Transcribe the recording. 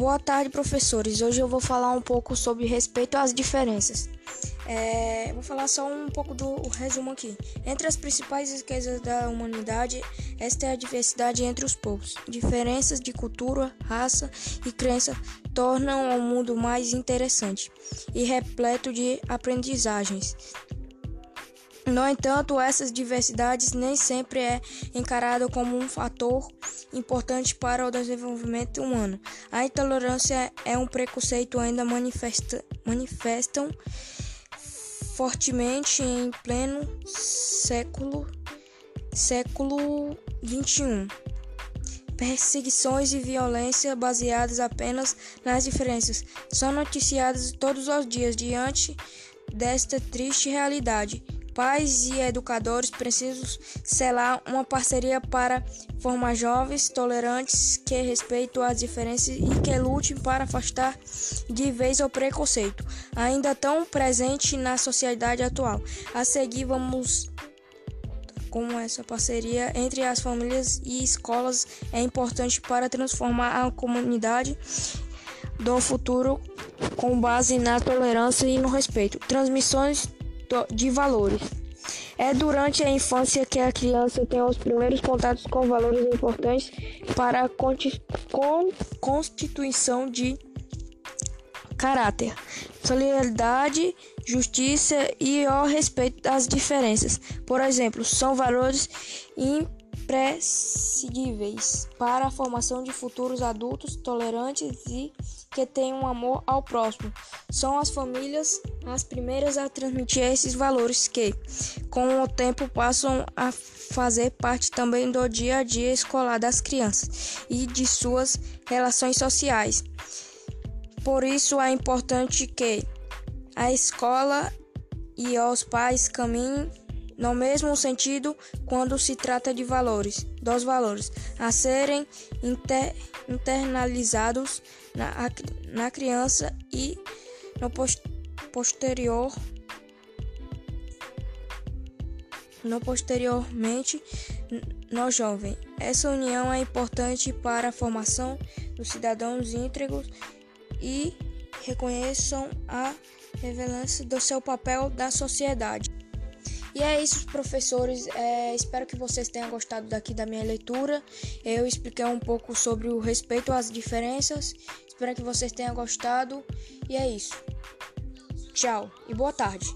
Boa tarde, professores. Hoje eu vou falar um pouco sobre respeito às diferenças. É, vou falar só um pouco do resumo aqui. Entre as principais riquezas da humanidade, esta é a diversidade entre os povos. Diferenças de cultura, raça e crença tornam o mundo mais interessante e repleto de aprendizagens. No entanto, essas diversidades nem sempre é encarada como um fator importante para o desenvolvimento humano. A intolerância é um preconceito ainda manifesta, manifestam fortemente em pleno século século 21. Perseguições e violência baseadas apenas nas diferenças são noticiadas todos os dias diante desta triste realidade. Pais e educadores precisam selar uma parceria para formar jovens tolerantes que respeitem as diferenças e que lutem para afastar de vez o preconceito, ainda tão presente na sociedade atual. A seguir, vamos como essa parceria entre as famílias e escolas é importante para transformar a comunidade do futuro com base na tolerância e no respeito. Transmissões de valores. É durante a infância que a criança tem os primeiros contatos com valores importantes para a constituição de caráter, solidariedade, justiça e o respeito às diferenças. Por exemplo, são valores imprescindíveis para a formação de futuros adultos tolerantes e que um amor ao próximo. São as famílias as primeiras a transmitir esses valores que, com o tempo, passam a fazer parte também do dia a dia escolar das crianças e de suas relações sociais. Por isso é importante que a escola e os pais caminhem no mesmo sentido quando se trata de valores, dos valores a serem inter, internalizados na, na criança e no post, posterior no posteriormente no jovem. Essa união é importante para a formação dos cidadãos íntegros e reconheçam a relevância do seu papel na sociedade. E é isso, professores. É, espero que vocês tenham gostado daqui da minha leitura. Eu expliquei um pouco sobre o respeito às diferenças. Espero que vocês tenham gostado. E é isso. Tchau e boa tarde.